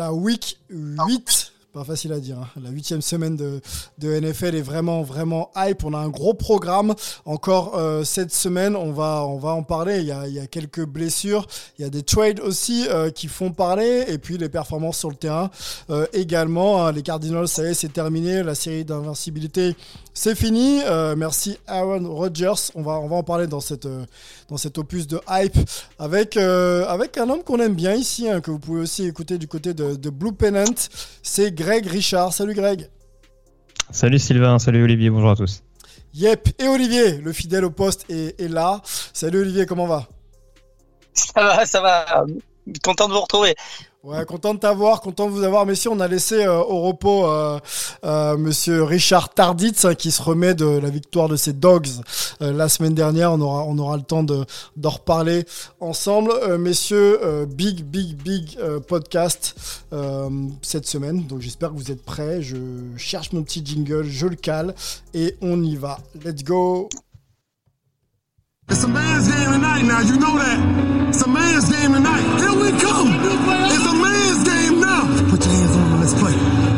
La week 8, pas facile à dire, hein. la huitième semaine de, de NFL est vraiment, vraiment hype. On a un gros programme encore euh, cette semaine, on va, on va en parler. Il y, a, il y a quelques blessures, il y a des trades aussi euh, qui font parler, et puis les performances sur le terrain euh, également. hein. Les Cardinals, ça y est, c'est terminé. La série d'invincibilité, c'est fini. Euh, merci Aaron Rodgers. On va, on va en parler dans cette, euh, dans cet opus de hype avec, euh, avec un homme qu'on aime bien ici, hein, que vous pouvez aussi écouter du côté de, de Blue Pennant. C'est Greg Richard. Salut Greg. Salut Sylvain, salut Olivier, bonjour à tous. Yep. Et Olivier, le fidèle au poste, est, est là. Salut Olivier, comment va? Ça va, ça va. Content de vous retrouver. Ouais, content de t'avoir, content de vous avoir. Messieurs, on a laissé euh, au repos euh, euh, Monsieur Richard Tarditz qui se remet de la victoire de ses Dogs la semaine dernière. On aura, on aura le temps de d'en reparler ensemble. Messieurs, big, big, big podcast cette semaine. Donc j'espère que vous êtes prêts. Je cherche mon petit jingle, je le cale et on y va. Let's go. It's a man's game tonight now, you know that. It's a man's game tonight. Here we come. It's a man's game now. Put your hands on them and let's play.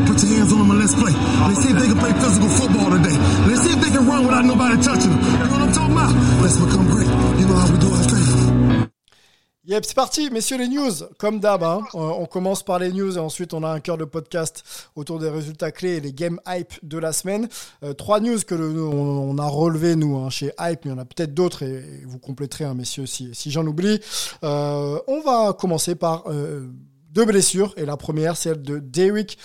Put your hands on them and let's play. Let's see if they can play physical football today. Let's see if they can run without nobody touching them. You know what I'm talking about? Let's become great. You know how we do our thing. Yep, c'est parti, messieurs les news. Comme d'hab, hein, on on commence par les news et ensuite on a un cœur de podcast autour des résultats clés et les game hype de la semaine. Euh, trois news que le- on, a relevé nous hein, chez Hype, mais il y en a peut-être d'autres et, vous compléterez, hein, messieurs, si, si j'en oublie. Euh, on va commencer par euh, deux blessures et la première, celle de Derrick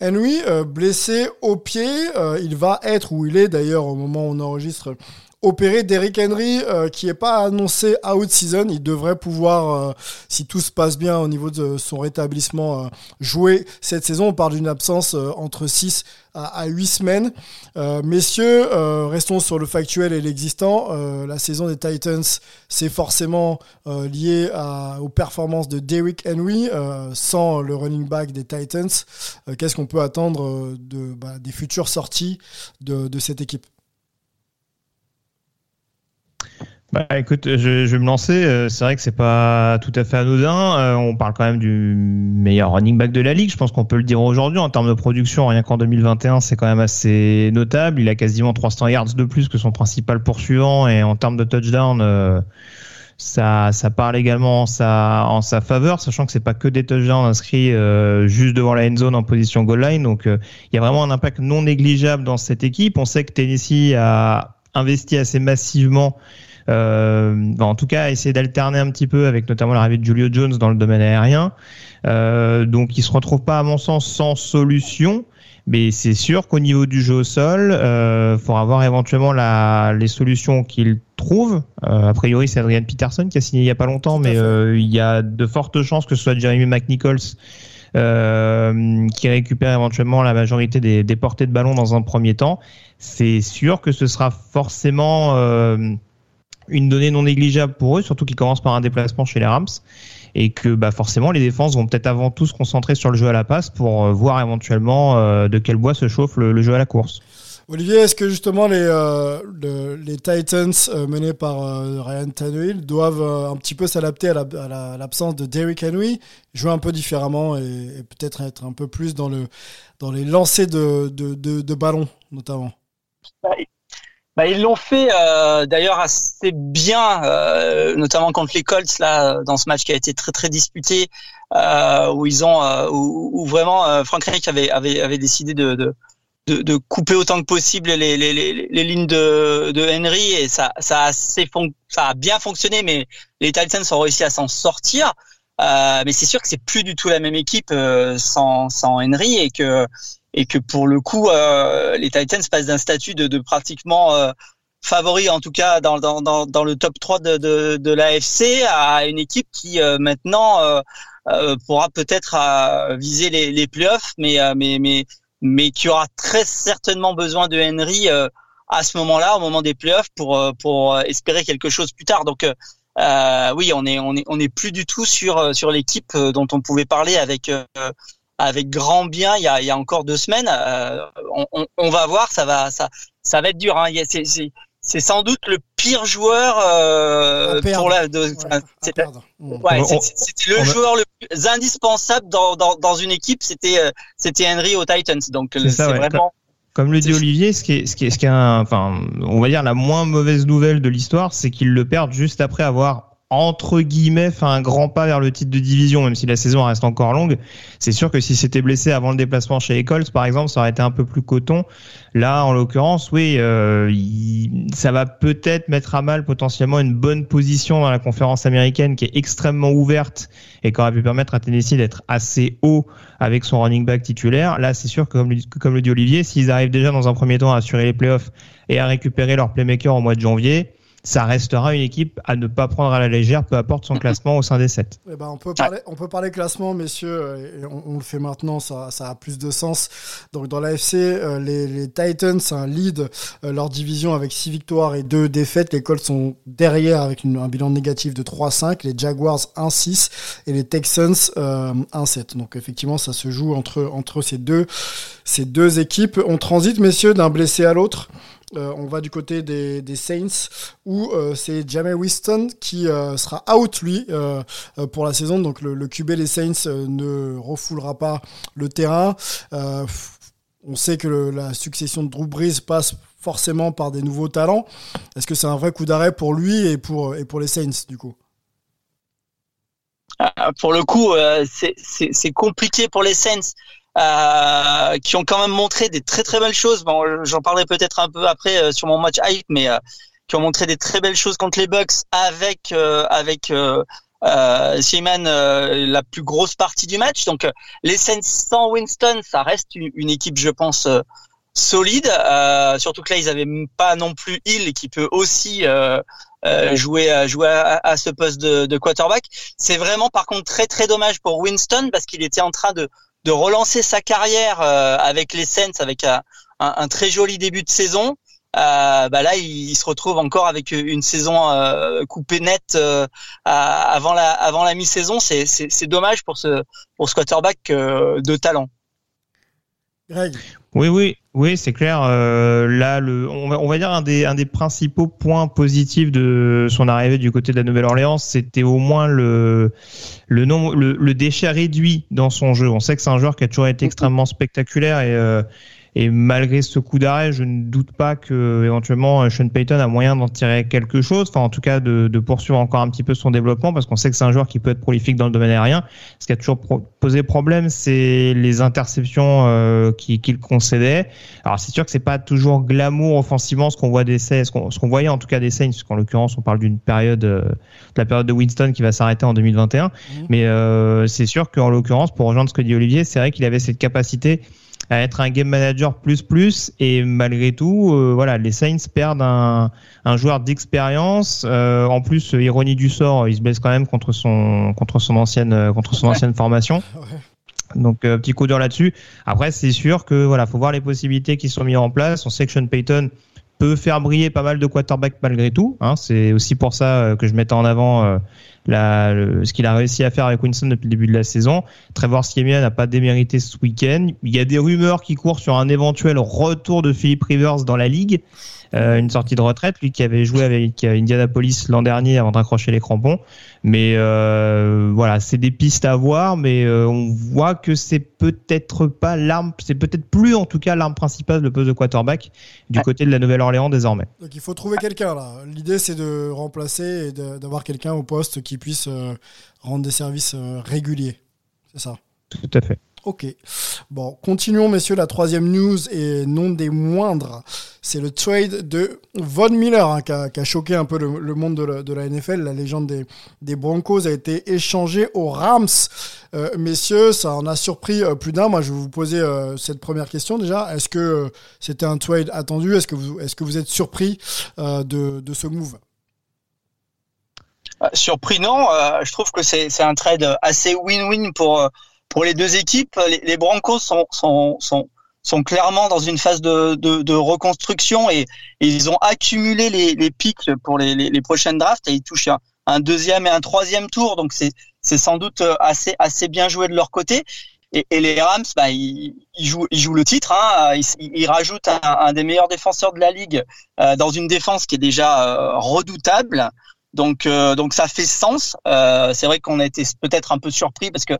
Henry, euh, blessé au pied. Euh, il va être, où il est d'ailleurs au moment où on enregistre, opéré Derrick Henry, euh, qui est pas annoncé out season. Il devrait pouvoir, euh, si tout se passe bien au niveau de son rétablissement, euh, jouer cette saison. On parle d'une absence euh, entre 6 à, à 8 semaines. Euh, messieurs, euh, restons sur le factuel et l'existant. La saison des Titans, c'est forcément lié à- aux performances de Derrick Henry. sans le running back des Titans, qu'est-ce qu'on peut attendre de, bah, des futures sorties de, de cette équipe? Bah écoute, je, je vais me lancer. euh, C'est vrai que c'est pas tout à fait anodin. Euh, on parle quand même du meilleur running back de la ligue. Je pense qu'on peut le dire aujourd'hui en termes de production. Rien qu'en 2021, c'est quand même assez notable. Il a quasiment 300 yards de plus que son principal poursuivant et en termes de touchdown. euh, ça, ça parle également en sa, en sa faveur, sachant que c'est pas que des touchdowns inscrits juste devant la end zone en position goal line. Donc, il y a vraiment un impact non négligeable dans cette équipe. On sait que Tennessee a investi assez massivement, en tout cas, a essayé d'alterner un petit peu avec notamment l'arrivée de Julio Jones dans le domaine aérien. Euh, donc, il se retrouve pas, à mon sens, sans solution. Mais c'est sûr qu'au niveau du jeu au sol, euh, faudra voir éventuellement la, les solutions qu'il trouve. Euh, a priori, c'est Adrian Peterson qui a signé il y a pas longtemps, mais euh, il y a de fortes chances que ce soit Jeremy McNichols euh, qui récupère éventuellement la majorité des, des portées de ballon dans un premier temps. C'est sûr que ce sera forcément euh, une donnée non négligeable pour eux, surtout qu'ils commencent par un déplacement chez les Rams et que bah, forcément les défenses vont peut-être avant tout se concentrer sur le jeu à la passe pour euh, voir éventuellement euh, de quel bois se chauffe le, le jeu à la course. Olivier, est-ce que justement les, euh, le- les Titans euh, menés par euh, Ryan Tannehill doivent euh, un petit peu s'adapter à la- à la- l'absence de Derrick Henry, jouer un peu différemment et, et peut-être être un peu plus dans, le, dans les lancers de, de, de, de ballon notamment? Bah, ils l'ont fait euh, d'ailleurs assez bien, euh, notamment contre les Colts là, dans ce match qui a été très très disputé, euh, où ils ont, euh, où, où vraiment euh, Frank Reich avait, avait avait décidé de, de de, couper autant que possible les, les, les, les lignes de, de, Henry et ça, ça, a assez ça a bien fonctionné, mais les Titans ont réussi à s'en sortir. Euh, mais c'est sûr que c'est plus du tout la même équipe sans, sans Henry et que et que pour le coup euh, les Titans passent d'un statut de, de pratiquement euh, favori en tout cas dans, dans, dans, dans, le top 3 de, de, de l'AFC à une équipe qui euh, maintenant pourra peut-être viser les, les playoffs mais mais mais mais qui aura très certainement besoin de Henry à ce moment-là, au moment des playoffs, pour pour espérer quelque chose plus tard. Donc euh, oui, on est on est on est plus du tout sur sur l'équipe dont on pouvait parler avec avec grand bien il y a, il y a encore deux semaines. Euh, on, on, on, va voir, ça va ça ça va être dur. Hein. C'est, c'est, c'est sans doute le pire joueur euh, pour la. De, ouais, c'était, ouais, c'était le joueur le plus indispensable dans, dans, dans une équipe. C'était c'était Henry aux Titans. Donc c'est, ça, c'est vraiment. Comme le dit Olivier, ce qui est, ce qui est, ce qui est un, enfin, on va dire la moins mauvaise nouvelle de l'histoire, c'est qu'ils le perdent juste après avoir entre guillemets fait un grand pas vers le titre de division, même si la saison reste encore longue. C'est sûr que si c'était blessé avant le déplacement chez les Colts, par exemple, ça aurait été un peu plus coton. Là, en l'occurrence, oui, euh, ça va peut-être mettre à mal potentiellement une bonne position dans la conférence américaine qui est extrêmement ouverte et qui aurait pu permettre à Tennessee d'être assez haut avec son running back titulaire. Là, c'est sûr que, comme, comme le dit Olivier, s'ils arrivent déjà dans un premier temps à assurer les playoffs et à récupérer leur playmaker au mois de janvier, ça restera une équipe à ne pas prendre à la légère, peu importe son classement au sein des 7. Eh ben, on, peut parler, on peut parler classement, messieurs, et on, le fait maintenant, ça, ça, a plus de sens. Donc dans l'AFC, euh, les, les, Titans un lead euh, leur division avec 6 victoires et 2 défaites. Les Colts sont derrière avec une, un bilan négatif de 3-5, les Jaguars 1-6 et les Texans 1-7. Euh, Donc effectivement, ça se joue entre, entre ces, deux, ces deux équipes. On transite, messieurs, d'un blessé à l'autre. Euh, on va du côté des, Saints où euh, c'est Jamie Winston qui euh, sera out lui pour la saison. Donc le, QB des Saints ne refoulera pas le terrain. on sait que la succession de Drew Brees passe forcément par des nouveaux talents. Est-ce que c'est un vrai coup d'arrêt pour lui et pour, et pour les Saints du coup? Pour le coup, c'est compliqué pour les Saints euh, qui ont quand même montré des très très belles choses. Bon, j'en parlerai peut-être un peu après euh, sur mon match hype, mais euh, qui ont montré des très belles choses contre les Bucks avec avec euh, la plus grosse partie du match. Donc les Saints sans Winston, ça reste une, équipe, je pense, solide. surtout que là, ils avaient pas non plus Hill qui peut aussi jouer jouer à, ce poste de, de quarterback. C'est vraiment par contre très très dommage pour Winston parce qu'il était en train de de relancer sa carrière euh, avec les Saints, avec un, un, très joli début de saison. Euh, bah là, il, se retrouve encore avec une saison euh, coupée nette euh, avant la avant la mi-saison. C'est c'est dommage pour ce pour ce quarterback de talent. Greg. Oui, oui, oui, c'est clair. Euh, là, le, on va, on va dire un des, un des principaux points positifs de son arrivée du côté de la Nouvelle-Orléans, c'était au moins le, le, nom, le, le, déchet réduit dans son jeu. On sait que c'est un joueur qui a toujours été extrêmement spectaculaire et euh, et malgré ce coup d'arrêt, je ne doute pas que éventuellement Sean Payton a moyen d'en tirer quelque chose, enfin en tout cas de, de, poursuivre encore un petit peu son développement, parce qu'on sait que c'est un joueur qui peut être prolifique dans le domaine aérien. Ce qui a toujours posé problème, c'est les interceptions euh, qu'il concédait. Alors c'est sûr que c'est pas toujours glamour offensivement ce qu'on voit des Saints, ce qu'on voyait en tout cas des Saints, puisqu'en l'occurrence on parle d'une période, euh, de la période de Winston qui va s'arrêter en 2021. Mmh. Mais euh, c'est sûr qu'en l'occurrence, pour rejoindre ce que dit Olivier, c'est vrai qu'il avait cette capacité à être un game manager plus plus et malgré tout euh, voilà les Saints perdent un, un joueur d'expérience. Euh, en plus ironie du sort il se blesse quand même contre son contre son ancienne euh, contre son ancienne formation. Donc petit coup dur là-dessus. Après c'est sûr que voilà faut voir les possibilités qui sont mises en place. On sait que Sean Payton peut faire briller pas mal de quarterbacks malgré tout hein. c'est aussi pour ça que je mettais en avant la, ce qu'il a réussi à faire avec Winston depuis le début de la saison. Trevor Siemian n'a pas démérité ce week-end. Il y a des rumeurs qui courent sur un éventuel retour de Philip Rivers dans la ligue. Euh, une sortie de retraite, lui qui avait joué avec Indianapolis l'an dernier avant d'accrocher les crampons. Mais euh, voilà, c'est des pistes à voir, mais euh, on voit que c'est peut-être pas l'arme, c'est peut-être plus en tout cas l'arme principale le poste de quarterback du côté de la Nouvelle-Orléans désormais. Donc il faut trouver quelqu'un là. L'idée c'est de remplacer et d'avoir quelqu'un au poste qui puisse rendre des services réguliers. C'est ça. Tout à fait. Ok. Bon, continuons, messieurs. La troisième news et non des moindres, c'est le trade de Von Miller hein, qui, a, choqué un peu le, monde de la, NFL. La légende des, Broncos a été échangé aux Rams. Euh, messieurs, ça en a surpris euh, plus d'un. Moi, je vais vous poser euh, cette première question déjà. Est-ce que c'était un trade attendu? Est-ce que vous, êtes surpris de, de ce move? Surpris non. je trouve que c'est un trade assez win-win pour pour les deux équipes, les, les Broncos sont, sont, sont, sont, clairement dans une phase de, de, de reconstruction et, et, ils ont accumulé les, les pics pour les, les, les, prochaines drafts et ils touchent un, un, deuxième et un troisième tour. Donc c'est, c'est sans doute assez, assez bien joué de leur côté. Et, et les Rams, bah, ils, ils, jouent, ils jouent le titre. Hein. Ils, ils rajoutent un, un, des meilleurs défenseurs de la ligue euh, dans une défense qui est déjà euh, redoutable. Donc, euh, donc ça fait sens. Euh, c'est vrai qu'on a été peut-être un peu surpris parce que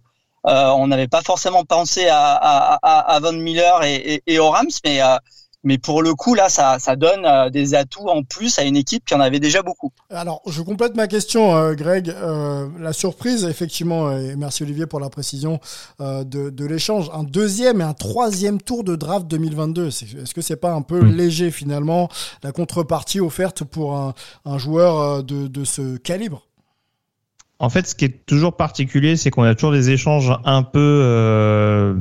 euh, on n'avait pas forcément pensé à, à, à, à Von Miller et, et, et, aux Rams, mais, euh, mais pour le coup, là, ça, ça donne euh, des atouts en plus à une équipe qui en avait déjà beaucoup. Alors, je complète ma question, euh, Greg. Euh, la surprise, effectivement, et merci Olivier pour la précision de, de l'échange, un deuxième et un troisième tour de draft 2022. Est-ce que c'est pas un peu mmh. léger finalement la contrepartie offerte pour un, un joueur de, de ce calibre? En fait, ce qui est toujours particulier, c'est qu'on a toujours des échanges un peu. Euh,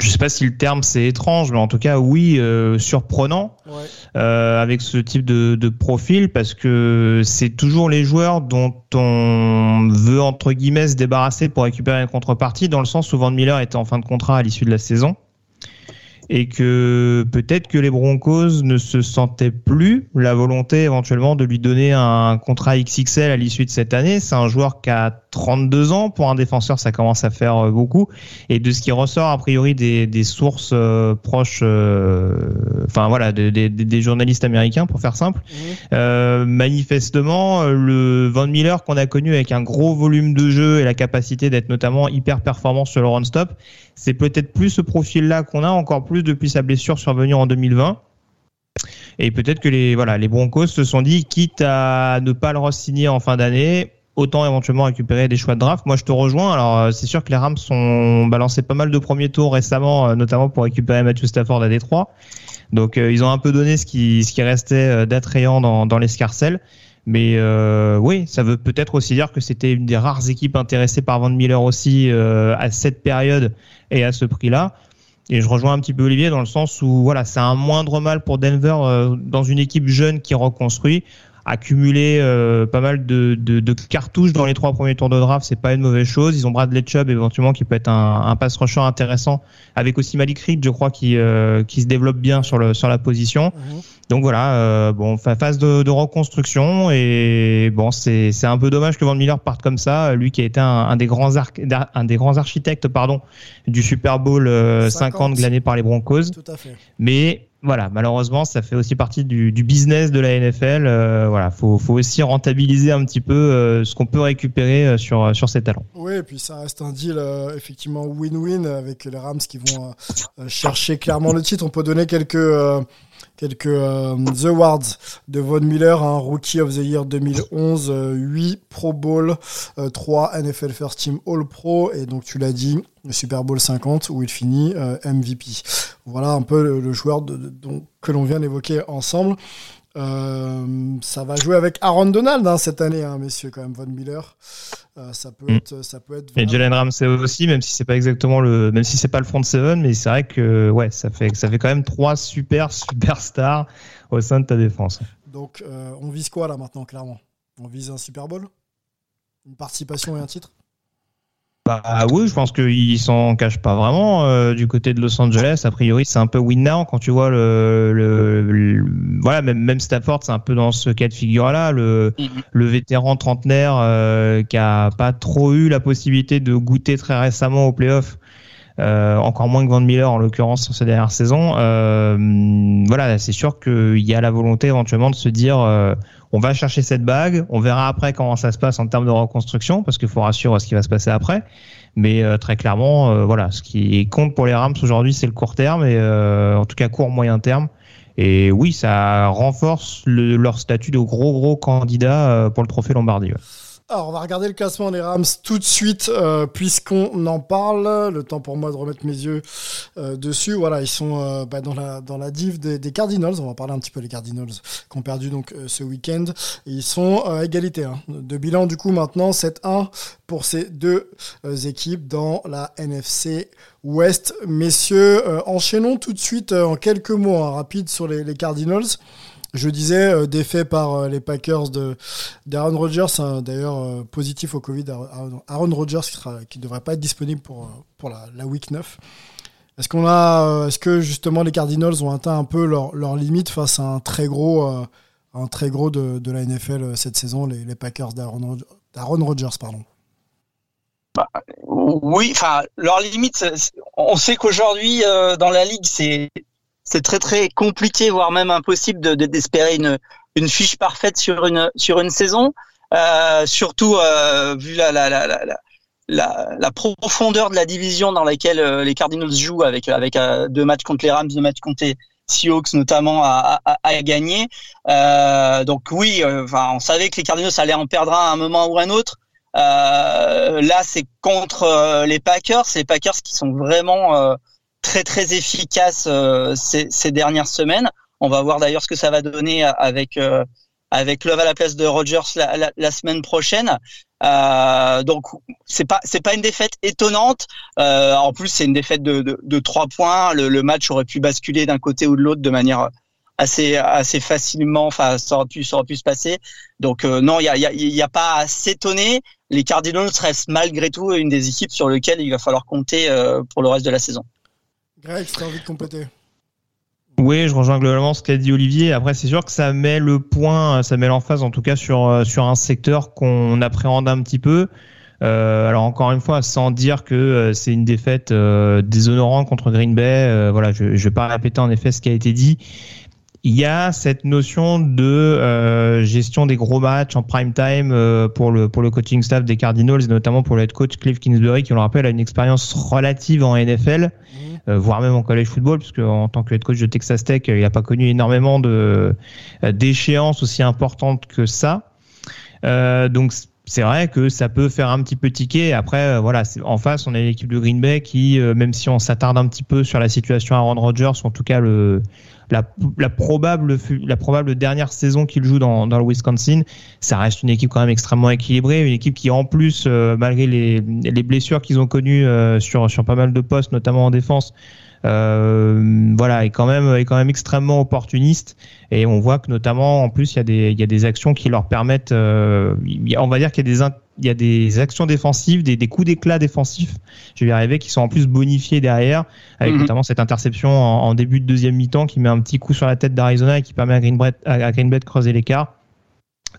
je sais pas si le terme c'est étrange, mais en tout cas, oui, euh, surprenant ouais. euh, avec ce type de, de, profil parce que c'est toujours les joueurs dont on veut entre guillemets se débarrasser pour récupérer une contrepartie, dans le sens où Van Miller était en fin de contrat à l'issue de la saison et que peut-être que les Broncos ne se sentaient plus la volonté éventuellement de lui donner un contrat XXL à l'issue de cette année. C'est un joueur qui a 32 ans. Pour un défenseur, ça commence à faire euh, beaucoup. Et de ce qui ressort a priori des, des sources euh, proches, euh, enfin voilà, des, des, des, journalistes américains pour faire simple, mmh. euh, manifestement, le Van Miller qu'on a connu avec un gros volume de jeu et la capacité d'être notamment hyper performant sur le run-stop, c'est peut-être plus ce profil-là qu'on a encore plus depuis sa blessure survenue en 2020. Et peut-être que les voilà les Broncos se sont dit quitte à ne pas le re-signer en fin d'année, autant éventuellement récupérer des choix de draft. Moi, je te rejoins. Alors, c'est sûr que les Rams ont balancé pas mal de premiers tours récemment, notamment pour récupérer Matthew Stafford à Détroit. Donc, euh, ils ont un peu donné ce qui ce qui restait d'attrayant dans dans l'escarcelle. Mais euh, oui, ça veut peut-être aussi dire que c'était une des rares équipes intéressées par Van Miller aussi euh, à cette période et à ce prix-là. Et je rejoins un petit peu Olivier dans le sens où voilà, c'est un moindre mal pour Denver euh, dans une équipe jeune qui reconstruit. Accumuler euh, pas mal de, de, de, cartouches dans les trois premiers tours de draft, c'est pas une mauvaise chose. Ils ont Bradley Chubb éventuellement qui peut être un, un pass rusher intéressant, avec aussi Malik Reed, je crois, qui, euh, qui se développe bien sur, le, sur la position. Mmh. Donc voilà, euh, bon, phase de, de, reconstruction et bon, c'est c'est un peu dommage que Van Miller parte comme ça, lui qui a été un, un des grands un des grands architectes pardon du Super Bowl 50, 50 glané par les Broncos. Tout à fait. Mais voilà, malheureusement, ça fait aussi partie du, business de la NFL. Euh, voilà, faut, faut aussi rentabiliser un petit peu euh, ce qu'on peut récupérer euh, sur sur ces talents. Oui, et puis ça reste un deal effectivement win-win avec les Rams qui vont chercher clairement le titre. On peut donner quelques quelques euh, The Awards de Von Miller, un Rookie of the Year 2011, euh, 8 Pro Bowl, euh, 3 NFL First Team All Pro, et donc tu l'as dit, Super Bowl 50 où il finit euh, MVP. Voilà un peu le, joueur que l'on vient d'évoquer ensemble. Euh, ça va jouer avec Aaron Donald hein, cette année, hein, messieurs, quand même, Von Miller. Euh, ça peut être, mm. ça peut être. Et Jalen Ramsey aussi, même si c'est pas exactement le, même si c'est pas le front seven, mais c'est vrai que ouais, ça fait, ça fait quand même trois super superstars au sein de ta défense. Donc, euh, on vise quoi là maintenant, clairement? On vise un Super Bowl, une participation et un titre? Bah oui, je pense qu'ils s'en cachent pas vraiment euh, du côté de Los Angeles. A priori, c'est un peu win now quand tu vois le, le, le voilà même même Stafford, c'est un peu dans ce cas de figure là, le mm -hmm. le vétéran trentenaire euh, qui a pas trop eu la possibilité de goûter très récemment au playoff. Euh, encore moins que Van Miller en l'occurrence sur ces dernières saisons. Euh, voilà, c'est sûr qu'il y a la volonté éventuellement de se dire euh, on va chercher cette bague, on verra après comment ça se passe en termes de reconstruction, parce qu'il faut rassurer ce qui va se passer après. Mais euh, très clairement, euh, voilà, ce qui compte pour les Rams aujourd'hui, c'est le court terme, et euh, en tout cas court moyen terme. Et oui, ça renforce le, leur statut de gros gros candidat pour le trophée Lombardie. Alors, on va regarder le classement des Rams tout de suite, euh, puisqu'on en parle. Le temps pour moi de remettre mes yeux euh, dessus. Voilà, ils sont euh, bah, dans la dans la div des, des, Cardinals. On va parler un petit peu des Cardinals qui ont perdu donc ce week-end. Ils sont à égalité hein. de bilan du coup maintenant 7-1 pour ces deux équipes dans la NFC West. Messieurs, enchaînons tout de suite en quelques mots hein, rapides sur les, les Cardinals. Je disais euh, défait par euh, les Packers d'Aaron Rodgers, hein, d'ailleurs euh, positif au Covid. Aaron Rodgers qui ne devrait pas être disponible pour pour la, week 9. Est-ce qu'on a, est-ce que justement les Cardinals ont atteint un peu leur, limite face à un très gros, un très gros de, de, la NFL cette saison, les, Packers d'Aaron Rodgers, pardon? Bah, oui, leur limite, on sait qu'aujourd'hui dans la ligue c'est c'est très très compliqué, voire même impossible de d'espérer une une fiche parfaite sur une sur une saison. Euh, surtout euh, vu la la, la, la, la, profondeur de la division dans laquelle euh, les Cardinals jouent avec avec euh, deux matchs contre les Rams, deux matchs contre les Seahawks notamment à, à, à gagner. Euh, donc oui, enfin on savait que les Cardinals allaient en perdre un à un moment ou un autre. là c'est contre les Packers, les Packers qui sont vraiment très très efficace euh, ces, ces, dernières semaines. On va voir d'ailleurs ce que ça va donner avec euh, avec Love à la place de Rogers la, la, la semaine prochaine. Euh, donc c'est pas c'est pas une défaite étonnante. Euh, en plus c'est une défaite de, de, de 3 points. Le, le, match aurait pu basculer d'un côté ou de l'autre de manière assez assez facilement. Enfin ça aurait pu ça aurait pu se passer. Donc euh, non il y a, y, a, y a pas à s'étonner. Les Cardinals restent malgré tout une des équipes sur lesquelles il va falloir compter pour le reste de la saison. Tu as envie de compléter oui, je rejoins globalement ce qu'a dit Olivier. Après, c'est sûr que ça met le point, ça met l'emphase en tout cas sur euh, un secteur qu'on appréhende un petit peu. Euh, alors encore une fois, sans dire que euh, c'est une défaite déshonorante contre Green Bay. voilà, je ne vais pas répéter en effet ce qui a été dit. Il y a cette notion de gestion des gros matchs en prime time pour le pour le coaching staff des Cardinals, et notamment pour le head coach Cliff Kingsbury, qui on le rappelle a une expérience relative en NFL. Euh, voire même en college football, puisque en tant que head coach de Texas Tech, il n'a pas connu énormément de euh, d'échéances aussi importantes que ça. Euh, donc c'est vrai que ça peut faire un petit peu tiquer. Après, voilà, en face, on a l'équipe de Green Bay qui, même si on s'attarde un petit peu sur la situation Aaron Rodgers, en tout cas le, la, la, probable, la probable dernière saison qu'il joue dans, dans, le Wisconsin, ça reste une équipe quand même extrêmement équilibrée, une équipe qui en plus, euh, malgré les, les blessures qu'ils ont connues euh, sur, sur pas mal de postes, notamment en défense, euh, voilà, est quand même est quand même extrêmement opportuniste et on voit que notamment en plus il y a des il y a des actions qui leur permettent, euh, on va dire qu'il y a des il y a des actions défensives, des, des coups d'éclat défensifs, je vais y arriver, qui sont en plus bonifiés derrière, avec mhm. notamment cette interception en, en, début de deuxième mi-temps qui met un petit coup sur la tête d'Arizona et qui permet à Green, Bay, à Green Bay de creuser l'écart.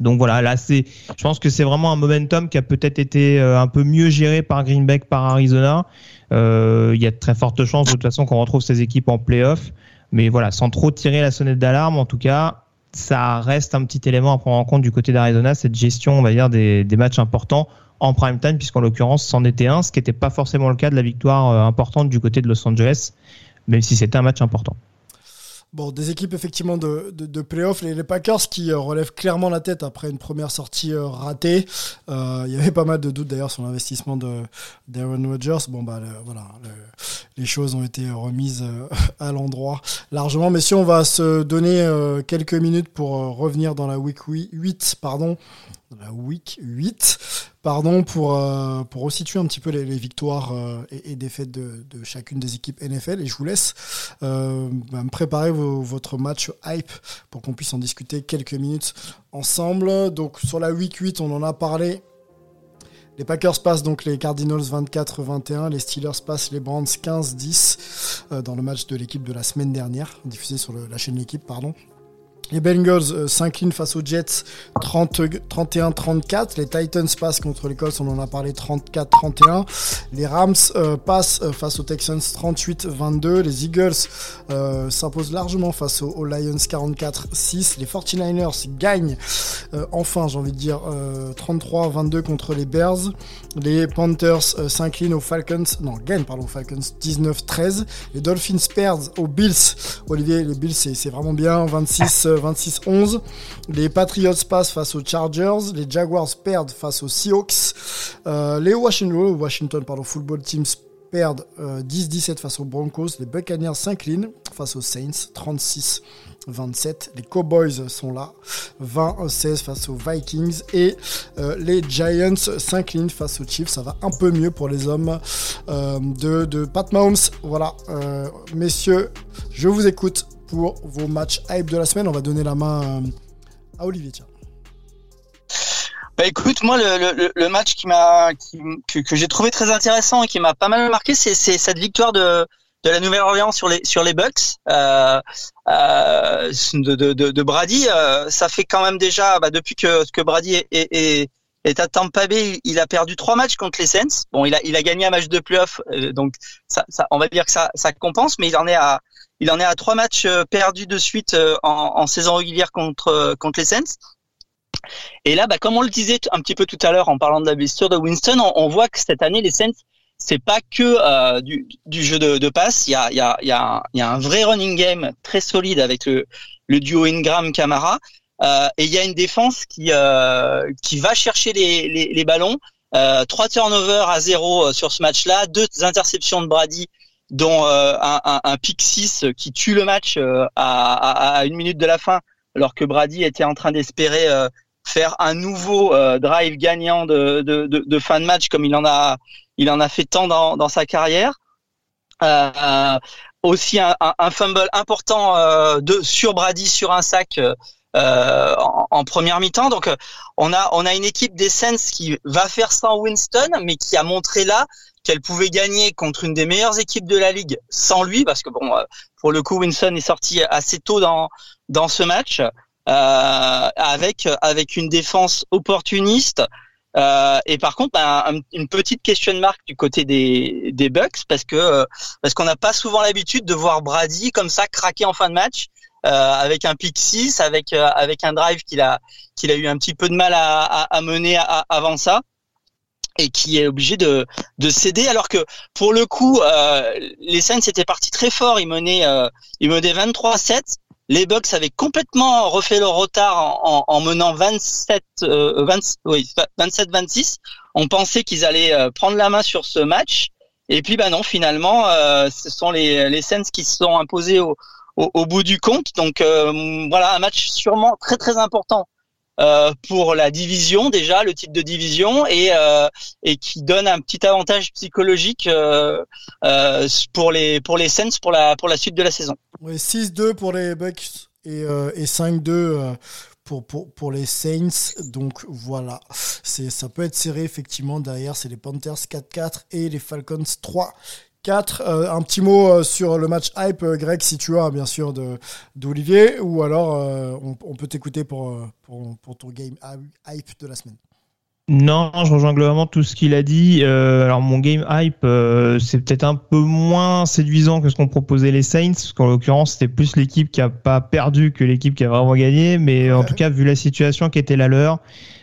Donc voilà, là c'est, je pense que c'est vraiment un momentum qui a peut-être été euh, un peu mieux géré par Green par Arizona. Euh, il y a de très fortes chances de toute façon qu'on retrouve ces équipes en playoff. Mais voilà, sans trop tirer la sonnette d'alarme, en tout cas, ça reste un petit élément à prendre en compte du côté d'Arizona, cette gestion, on va dire, des, des matchs importants en prime time, puisqu'en l'occurrence, c'en était un, ce qui n'était pas forcément le cas de la victoire euh, importante du côté de Los Angeles, même si c'était un match important. Bon, des équipes effectivement de, de, les, Packers qui euh, relèvent clairement la tête après une première sortie euh, ratée. Euh, il y avait pas mal de doutes d'ailleurs sur l'investissement de d'Aaron Rodgers. Bon bah voilà, le, les choses ont été remises à l'endroit largement. Mais si on va se donner quelques minutes pour revenir dans la week 8, pardon, week 8, pardon, pour, euh, resituer un petit peu les, victoires euh, et, défaites de, chacune des équipes NFL. Et je vous laisse euh, me préparer votre match hype pour qu'on puisse en discuter quelques minutes ensemble. Donc sur la week 8, on en a parlé. Les Packers passent donc les Cardinals 24-21, les Steelers passent les Browns 15-10 euh, dans le match de l'équipe de la semaine dernière, diffusé sur la chaîne L'équipe, pardon. Les Bengals euh, s'inclinent face aux Jets 31-34. Les Titans passent contre les Colts, on en a parlé 34-31. Les Rams euh, passent euh, face aux Texans 38-22. Les Eagles euh, s'imposent largement face aux, Lions 44-6. Les 49ers gagnent euh, enfin, j'ai envie de dire, 33-22 euh, contre les Bears. Les Panthers s'inclinent aux Falcons, non, gagnent pardon, aux Falcons 19-13. Les Dolphins perdent aux Bills. Olivier, les Bills c'est vraiment bien, 26 26-11. Les Patriots passent face aux Chargers. Les Jaguars perdent face aux Seahawks. Euh, les Washington, Washington pardon, Football Teams perdent 10-17 face aux Broncos. Les Buccaneers s'inclinent face aux Saints 36 27. Les Cowboys sont là, 20-16 face aux Vikings. Et euh, les Giants s'inclinent face aux Chiefs. Ça va un peu mieux pour les hommes euh, de, Pat Mahomes. Voilà, euh, messieurs, je vous écoute pour vos matchs hype de la semaine. On va donner la main à Olivier. Tiens. Bah écoute, moi le, match qui m'a que, j'ai trouvé très intéressant et qui m'a pas mal marqué, c'est cette victoire de de la Nouvelle-Orléans sur les sur les Bucks euh, euh, de, Brady. Euh, ça fait quand même déjà bah, depuis que que Brady est, est, est à Tampa Bay, il a perdu trois matchs contre les Saints. Bon, il a il a gagné un match de playoff, euh, donc ça on va dire que ça ça compense, mais il en est à il en est à trois matchs euh, perdus de suite en, en saison régulière contre contre les Saints. Et là, bah, comme on le disait un petit peu tout à l'heure en parlant de la blessure de Winston, on, voit que cette année les Saints c'est pas que euh, du, jeu de, passe. Il y a, un vrai running game très solide avec le, duo Ingram Camara. Euh, et il y a une défense qui euh, qui va chercher les, les, ballons. Euh, trois turnovers à zéro euh, sur ce match-là, deux interceptions de Brady, dont euh, un, un, pick 6 qui tue le match à, à, une minute de la fin, alors que Brady était en train d'espérer faire un nouveau drive gagnant de, fin de match comme il en a il en a fait tant dans, sa carrière. Euh, aussi un, fumble important euh, sur Brady sur un sac euh, en, première mi-temps. Donc on a on a une équipe des Saints qui va faire sans Winston, mais qui a montré là qu'elle pouvait gagner contre une des meilleures équipes de la ligue sans lui, parce que bon pour le coup Winston est sorti assez tôt dans dans ce match. Euh, avec avec une défense opportuniste, euh, et par contre, bah, une petite question marque du côté des, des Bucks parce que euh, parce qu'on n'a pas souvent l'habitude de voir Brady comme ça craquer en fin de match euh, avec un pick 6, avec euh, avec un drive qu'il a qu'il a eu un petit peu de mal à, à, à mener avant ça et qui est obligé de, de céder alors que pour le coup euh, les Saints étaient partis très fort ils menaient euh, ils menaient 23-7 les Bucks avaient complètement refait leur retard en, en, menant 27, euh, 27-26. On pensait qu'ils allaient euh, prendre la main sur ce match. Et puis, bah non, finalement, euh, ce sont les, les Saints qui se sont imposés au, au, au bout du compte. Donc, euh, voilà, un match sûrement très, très important euh, pour la division déjà, le titre de division, et, euh, et qui donne un petit avantage psychologique euh, euh pour les Saints pour la pour la suite de la saison. Oui, 6-2 pour les Bucks et, euh, et 5-2 pour, pour, pour les Saints. Donc voilà, ça peut être serré effectivement. Derrière, c'est les Panthers 4-4 et les Falcons 3 4. Euh, un petit mot euh, sur le match hype, euh, Greg, si tu as bien sûr d'Olivier, ou alors on, on, peut t'écouter pour, pour, pour, ton game hype de la semaine. Non, je rejoins globalement tout ce qu'il a dit. Alors mon game hype, c'est peut-être un peu moins séduisant que ce qu'ont proposé les Saints, parce qu'en l'occurrence c'était plus l'équipe qui a pas perdu que l'équipe qui a vraiment gagné. Mais en tout cas, vu la situation qui était la leur,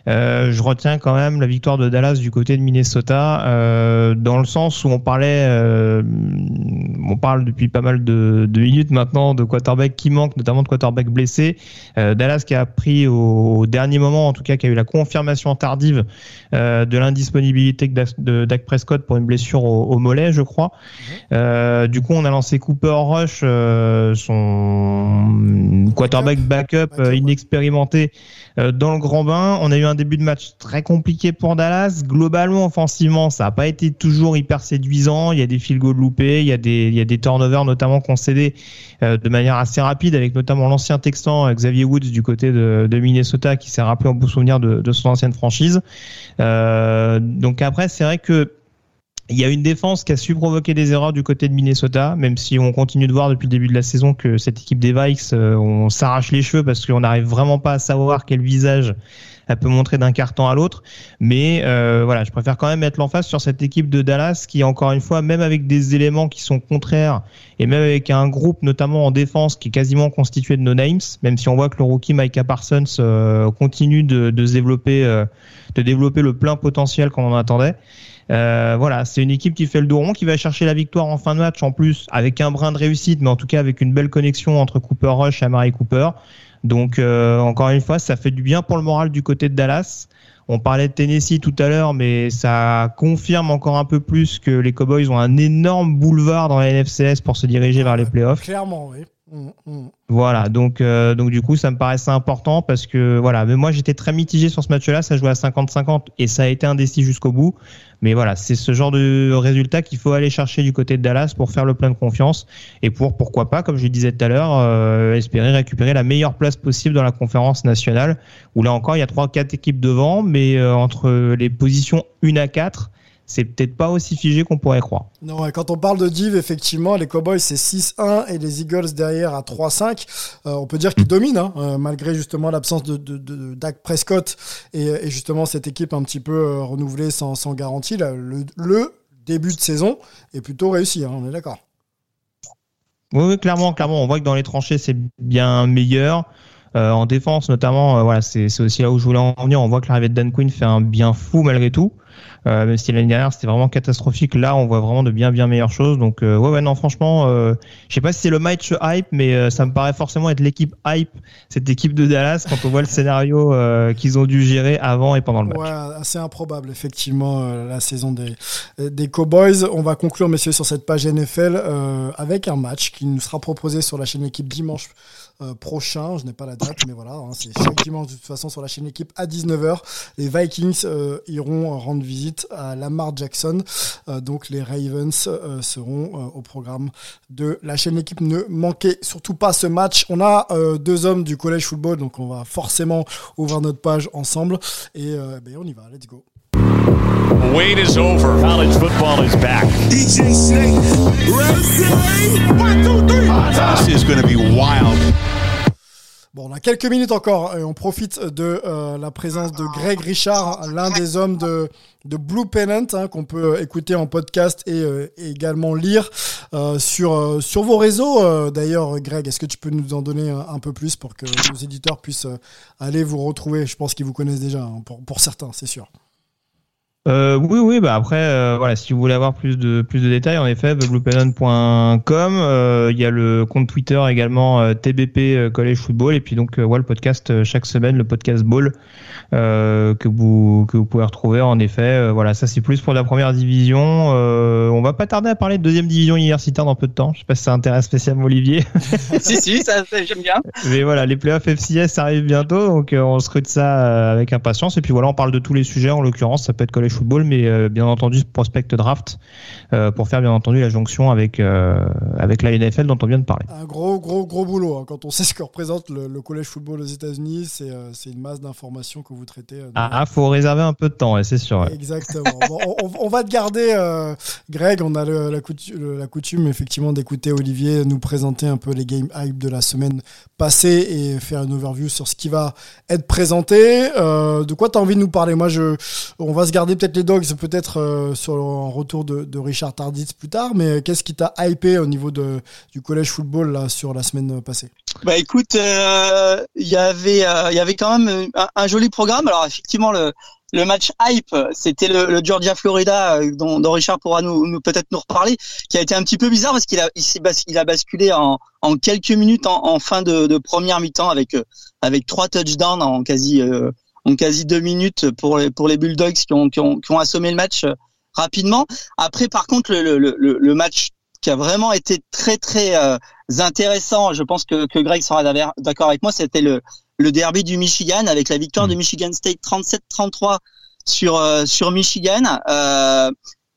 euh, je retiens quand même la victoire de Dallas du côté de Minnesota, euh, dans le sens où on parlait, euh, on parle depuis pas mal de, de, minutes maintenant de quarterback qui manque, notamment de quarterback blessé. Dallas qui a pris au, dernier moment, en tout cas, qui a eu la confirmation tardive de l'indisponibilité de Dak Prescott pour une blessure au, au mollet, je crois. Mhm. du coup, on a lancé Cooper Rush, son quarterback backup, inexpérimenté dans le grand bain. On a eu un début de match très compliqué pour Dallas. Globalement, offensivement, ça n'a pas été toujours hyper séduisant. Il y a des field goals loupés, il y a des, il y a des turnovers notamment concédés euh, de manière assez rapide, avec notamment l'ancien Texan euh, Xavier Woods du côté de, de Minnesota qui s'est rappelé en beau souvenir de, de son ancienne franchise. Euh, donc après, c'est vrai que il y a une défense qui a su provoquer des erreurs du côté de Minnesota, même si on continue de voir depuis le début de la saison que cette équipe des Vikes, euh, on s'arrache les cheveux parce qu'on n'arrive vraiment pas à savoir quel visage elle peut montrer d'un carton à l'autre. Mais euh, voilà, je préfère quand même mettre l'emphase sur cette équipe de Dallas qui, encore une fois, même avec des éléments qui sont contraires et même avec un groupe, notamment en défense, qui est quasiment constitué de no names, même si on voit que le rookie Micah Parsons euh, continue de, développer, de développer le plein potentiel qu'on en attendait. Euh, voilà, c'est une équipe qui fait le dos rond, qui va chercher la victoire en fin de match en plus avec un brin de réussite, mais en tout cas avec une belle connexion entre Cooper Rush et Amari Cooper. Donc encore une fois, ça fait du bien pour le moral du côté de Dallas. On parlait de Tennessee tout à l'heure, mais ça confirme encore un peu plus que les Cowboys ont un énorme boulevard dans la NFCS pour se diriger vers les playoffs. Clairement, oui. Voilà, donc euh, donc du coup ça me paraissait important parce que voilà, mais moi j'étais très mitigé sur ce match-là, ça jouait à 50-50 et ça a été indécis jusqu'au bout. Mais voilà, c'est ce genre de résultat qu'il faut aller chercher du côté de Dallas pour faire le plein de confiance et pour pourquoi pas, comme je disais tout à l'heure, euh, espérer récupérer la meilleure place possible dans la conférence nationale. Où là encore il y a trois quatre équipes devant, mais euh, entre les positions 1 à 4 c'est peut-être pas aussi figé qu'on pourrait croire. Non, quand on parle de div, effectivement, les Cowboys c'est 6-1 et les Eagles derrière à 3-5. Euh, on peut dire qu'ils dominent, hein, euh, malgré justement l'absence de, de, Dak Prescott et, justement cette équipe un petit peu euh, renouvelée sans, garantie. le, début de saison est plutôt réussi, hein, on est d'accord. Oui, clairement, clairement, on voit que dans les tranchées c'est bien meilleur. en défense, notamment, voilà, c'est aussi là où je voulais en venir. On voit que l'arrivée de Dan Quinn fait un bien fou malgré tout. Euh, même si l'année dernière c'était vraiment catastrophique, là on voit vraiment de bien bien meilleures choses. Donc euh, ouais ouais non franchement, euh, je sais pas si c'est le match hype, mais ça me paraît forcément être l'équipe hype, cette équipe de Dallas quand on voit le scénario qu'ils ont dû gérer avant et pendant le match. Ouais, assez improbable effectivement la saison des Cowboys. On va conclure messieurs sur cette page NFL avec un match qui nous sera proposé sur la chaîne équipe dimanche prochain. Je n'ai pas la date, mais voilà, hein, c'est chaque dimanche de toute façon sur la chaîne équipe à 19h. Les Vikings iront rendre visite à Lamar Jackson. Euh, donc les Ravens seront au programme de la chaîne équipe. Ne manquez surtout pas ce match. On a deux hommes du collège football, donc on va forcément ouvrir notre page ensemble. Et ben, on y va, let's go. Wait is over. College football is back. DJ Snake. One, two, three. This is going to be wild. Bon, on a quelques minutes encore et on profite de euh, la présence de Greg Richard, l'un des hommes de, de Blue Pennant, hein, qu'on peut écouter en podcast et, euh, également lire euh, sur, sur vos réseaux. D'ailleurs, Greg, est-ce que tu peux nous en donner un, peu plus pour que nos éditeurs puissent aller vous retrouver? Je pense qu'ils vous connaissent déjà, hein, pour, pour certains, c'est sûr. Euh, oui, oui, bah après, euh, voilà, si vous voulez avoir plus de plus de détails, en effet, thebluepennon.com. Euh, il y a le compte Twitter également TBP College Football et puis donc ouais, le podcast chaque semaine, le podcast Ball que vous que vous pouvez retrouver. En effet, voilà, ça c'est plus pour la première division. on va pas tarder à parler de deuxième division universitaire dans peu de temps. Je sais pas si ça intéresse spécialement Olivier. si si, ça, j'aime bien. Mais voilà, les playoffs FCS arrivent bientôt, donc on scrute ça avec impatience. Et puis voilà, on parle de tous les sujets. En l'occurrence, ça peut être College football, mais euh, bien entendu prospect draft euh, pour faire bien entendu la jonction avec euh, avec la NFL dont on vient de parler. Un gros gros gros boulot hein. quand on sait ce que représente le, collège football aux États-Unis, c'est une masse d'informations que vous traitez. ah, ah, faut réserver un peu de temps, c'est sûr. Exactement. on, va te garder, Greg. On a la, coutume, la coutume effectivement d'écouter Olivier nous présenter un peu les game hype de la semaine passée et faire une overview sur ce qui va être présenté. de quoi tu as envie de nous parler? Moi, je, on va se garder peut-être les Dogs, peut-être euh, sur un retour de, Richard Tarditz plus tard, mais qu'est-ce qui t'a hypé au niveau de, du collège football là, sur la semaine passée? Bah écoute, euh, il euh, y avait quand même un, joli programme. Alors effectivement, le, le match hype, c'était le, Georgia-Florida dont, dont, Richard pourra nous, peut-être nous reparler, qui a été un petit peu bizarre parce qu'il a il, a basculé en, en quelques minutes en, fin de, de première mi-temps avec avec trois touchdowns en quasi en quasi deux minutes pour les, pour les Bulldogs qui ont, qui ont, qui ont assommé le match euh, rapidement. Après, par contre, le, le, le, match qui a vraiment été très très euh, intéressant, je pense que, que Greg sera d'accord avec moi, c'était le, le derby du Michigan avec la victoire de mm. Michigan State 37-33 sur euh, sur Michigan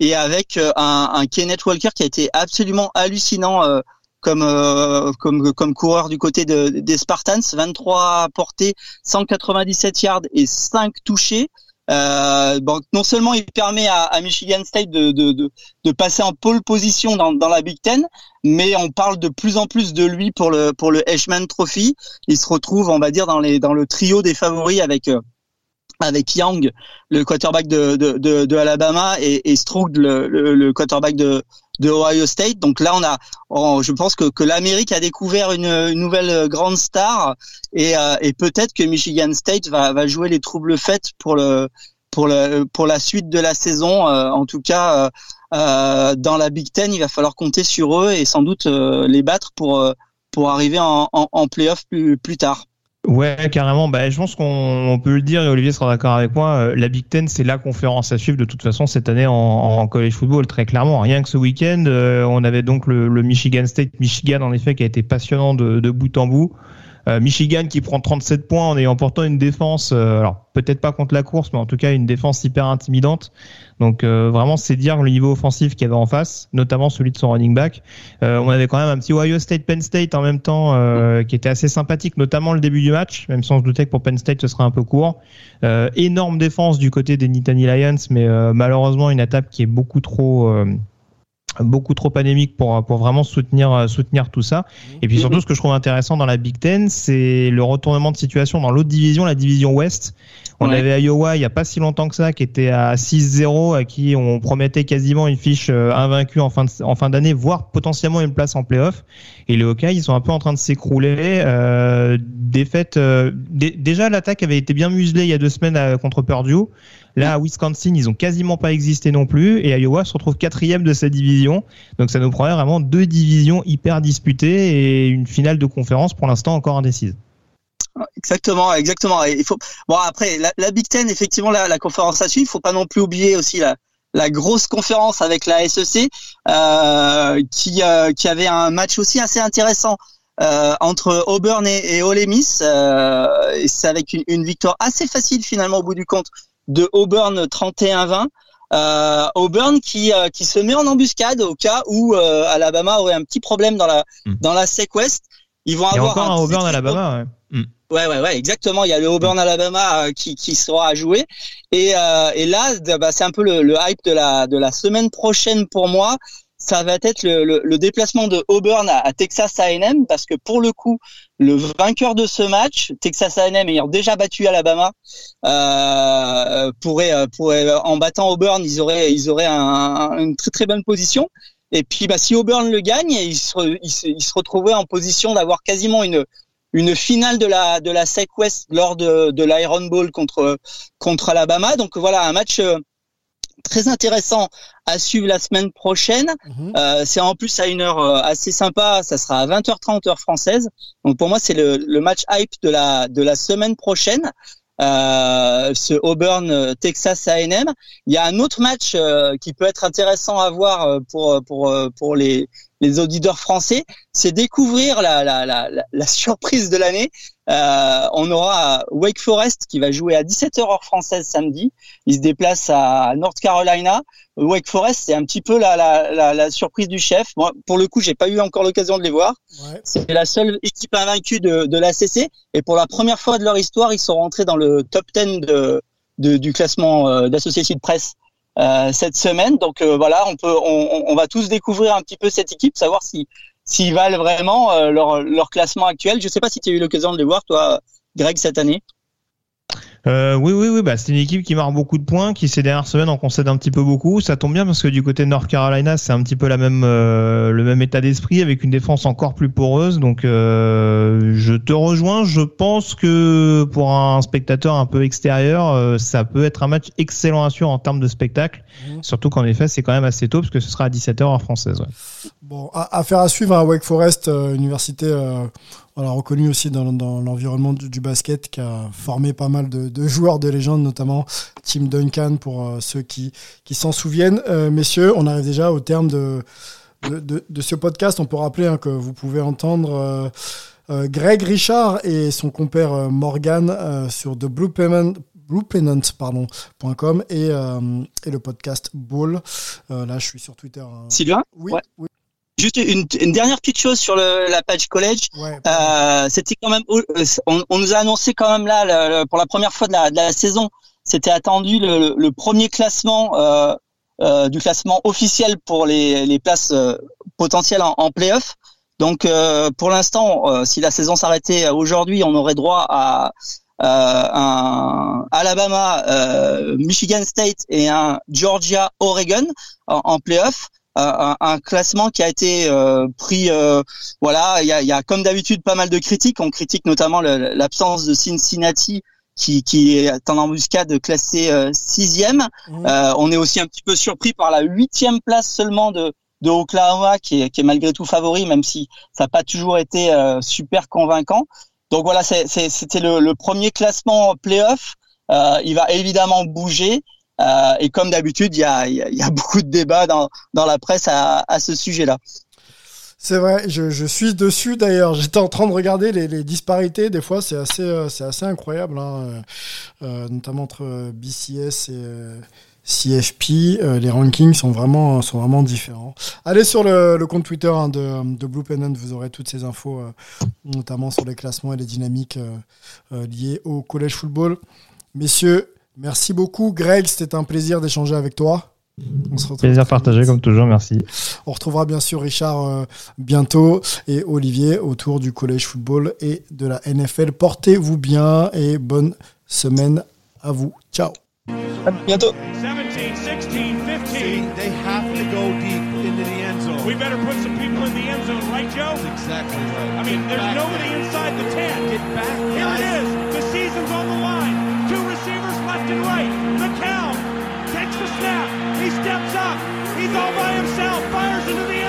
et avec un, un Kenneth Walker qui a été absolument hallucinant comme euh, comme comme coureur du côté de, des Spartans, 23 portées, 197 yards et 5 touchés. Euh, bon, non seulement il permet à, à Michigan State de, de, de, de, passer en pole position dans, dans la Big Ten, mais on parle de plus en plus de lui pour le pour le Heisman Trophy. Il se retrouve, on va dire, dans les dans le trio des favoris avec euh, avec Young, le quarterback de, de, de, de Alabama, et, et Stroud, le, le, le, quarterback de, de Ohio State. Donc là, on a, je pense que, que l'Amérique a découvert une, nouvelle grande star, et, euh, et peut-être que Michigan State va, va jouer les troubles faits pour le pour le pour la suite de la saison. Euh, en tout cas, euh, dans la Big Ten, il va falloir compter sur eux et sans doute les battre pour pour arriver en, en, en playoff plus plus tard. Ouais, carrément. Bah, je pense qu'on peut le dire, et Olivier sera d'accord avec moi. euh, La Big Ten, c'est la conférence à suivre de toute façon cette année en, college football, très clairement. Rien que ce week-end, euh, on avait donc le, le Michigan State, Michigan en effet, qui a été passionnant de bout en bout. Euh, Michigan qui prend 37 points en ayant pourtant une défense, euh, alors peut-être pas contre la course, mais en tout cas une défense hyper intimidante. Donc euh, vraiment, c'est dire le niveau offensif qu'il y avait en face, notamment celui de son running back. Euh, on avait quand même un petit Ohio State Penn State en même temps euh, qui était assez sympathique, notamment le début du match, même si on se doutait que pour Penn State ce serait un peu court. Euh, énorme défense du côté des Nittany Lions, mais malheureusement une attaque qui est beaucoup trop beaucoup trop anémique pour pour vraiment soutenir euh, soutenir tout ça. Et puis surtout, ce que je trouve intéressant dans la Big Ten, c'est le retournement de situation dans l'autre division, la division Ouest. On Ouais. avait Iowa il y a pas si longtemps que ça, qui était à 6-0, à qui on promettait quasiment une fiche euh, invaincue en fin de, en fin d'année, voire potentiellement une place en playoff. Et les Hawkeyes, ils sont un peu en train de s'écrouler. Euh, défaite. euh, dé- déjà, l'attaque avait été bien muselée il y a deux semaines à- contre Purdue. Là, à Wisconsin, ils ont quasiment pas existé non plus. Et Iowa se retrouve quatrième de cette division. Donc ça nous promet vraiment deux divisions hyper disputées et une finale de conférence pour l'instant encore indécise. Exactement, exactement. Et il faut. Bon après, la, la Big Ten, effectivement, la, la conférence à suivre. Il faut pas non plus oublier aussi la, la grosse conférence avec la SEC, euh, qui euh, qui avait un match aussi assez intéressant euh, entre Auburn et, et Ole Miss. Euh, et c'est avec une, une victoire assez facile finalement au bout du compte de Auburn 31-20. Euh, Auburn qui euh, qui se met en embuscade au cas où euh, Alabama aurait un petit problème dans la Hmm. dans la SEC West. Ils vont Il y a avoir encore un très, Auburn très Alabama. Ouais. Mm. Ouais, ouais, ouais, exactement. Il y a le Auburn Alabama euh, qui, qui sera à jouer. Et, euh, et là, bah, c'est un peu le, le hype de la, de la semaine prochaine pour moi. Ça va être le, le, le déplacement de Auburn à, à Texas A&M parce que pour le coup, le vainqueur de ce match, Texas A&M ayant déjà battu Alabama, euh, pourrait, euh, pourrait en battant Auburn, ils auraient, ils auraient un- une très très bonne position. Et puis, bah, si Auburn le gagne, ils se, ils se, ils se retrouveraient en position d'avoir quasiment une une finale de la de la SEC West lors de de l'Iron Bowl contre contre Alabama. Donc voilà un match euh, très intéressant à suivre la semaine prochaine. Mhm. Euh, c'est en plus à une heure euh, assez sympa. Ça sera à 20h30 heure française. Donc pour moi c'est le, le match hype de la de la semaine prochaine. Euh, ce Auburn euh, Texas A&M. Il y a un autre match euh, qui peut être intéressant à voir pour pour pour les les auditeurs français, c'est découvrir la, la, la, la, surprise de l'année. Euh, on aura Wake Forest qui va jouer à 17h heure française samedi. Il se déplace à North Carolina. Wake Forest, c'est un petit peu la, la, la, la surprise du chef. Moi, pour le coup, j'ai pas eu encore l'occasion de les voir. Ouais. C'est la seule équipe invaincue de, de l'ACC. Et pour la première fois de leur histoire, ils sont rentrés dans le top 10 de, de, du classement euh, d'Associated Press cette semaine. Donc euh, voilà, on peut, on, on va tous découvrir un petit peu cette équipe, savoir si s'ils valent vraiment euh, leur, leur classement actuel. Je sais pas si tu as eu l'occasion de les voir, toi, Greg, cette année. Euh, oui, oui, oui. Bah, c'est une équipe qui marque beaucoup de points, qui ces dernières semaines en concède un petit peu beaucoup. Ça tombe bien parce que du côté de North Carolina, c'est un petit peu la même, euh, le même état d'esprit avec une défense encore plus poreuse. Donc, euh, je te rejoins. Je pense que pour un spectateur un peu extérieur, ça peut être un match excellent à suivre en termes de spectacle. Mhm. Surtout qu'en effet, c'est quand même assez tôt parce que ce sera à 17h heure française. Ouais. Bon, à- affaire à suivre à Wake Forest, université voilà, reconnue aussi dans, dans l'environnement du, du basket, qui a formé pas mal de, de joueurs de légende, notamment Tim Duncan, pour euh, ceux qui, qui s'en souviennent. Euh, messieurs, on arrive déjà au terme de, de, ce podcast. On peut rappeler hein, que vous pouvez entendre euh, Greg Richard et son compère Morgan sur The Blue Payment et, euh, et le podcast Ball. Euh, là, je suis sur Twitter. hein. Sylvain? Oui, Ouais. oui, Juste une, une dernière petite chose sur le, la page college. ouais. Euh, c'était quand même, euh, on, on nous a annoncé quand même là, le- le- pour la première fois de la, de la saison, c'était attendu le, le premier classement euh, euh, du classement officiel pour les, les places euh, potentielles en, en playoff. Donc euh, pour l'instant, euh, si la saison s'arrêtait aujourd'hui, on aurait droit à euh, un Alabama, euh, Michigan State et un Georgia, Oregon en, en playoff. Un, un classement qui a été euh, pris euh, voilà, il y a, y a comme d'habitude pas mal de critiques. On critique notamment l'absence de Cincinnati qui, qui est en embuscade classé euh, sixième. Mhm. Euh, on est aussi un petit peu surpris par la huitième place seulement de, de Oklahoma qui est, qui est malgré tout favori, même si ça n'a pas toujours été euh, super convaincant. Donc voilà, c'était le, le, premier classement playoff. Euh, il va évidemment bouger. Euh, et comme d'habitude, il y a, beaucoup de débats dans, la presse à, ce sujet-là. C'est vrai, je, suis dessus d'ailleurs. J'étais en train de regarder les, disparités. Des fois, c'est assez, euh, incroyable, hein. euh, notamment entre BCS et CFP. Les rankings sont vraiment, différents. Allez sur le, compte Twitter hein, de, Blue Pennant, vous aurez toutes ces infos, notamment sur les classements et les dynamiques liées au collège football. Messieurs, merci beaucoup. Greg, c'était un plaisir d'échanger avec toi. On se retrouve Plaisir partagé comme toujours, merci. On retrouvera bien sûr Richard euh, bientôt et Olivier autour du collège football et de la NFL. Portez-vous bien et bonne semaine à vous. Ciao. À bientôt. 17, 16, 15. They have to go deep into the end zone. We better put some people in the end zone, right, Joe? That's exactly right. I mean, there's nobody inside the 10. Get back. All by himself, fires into the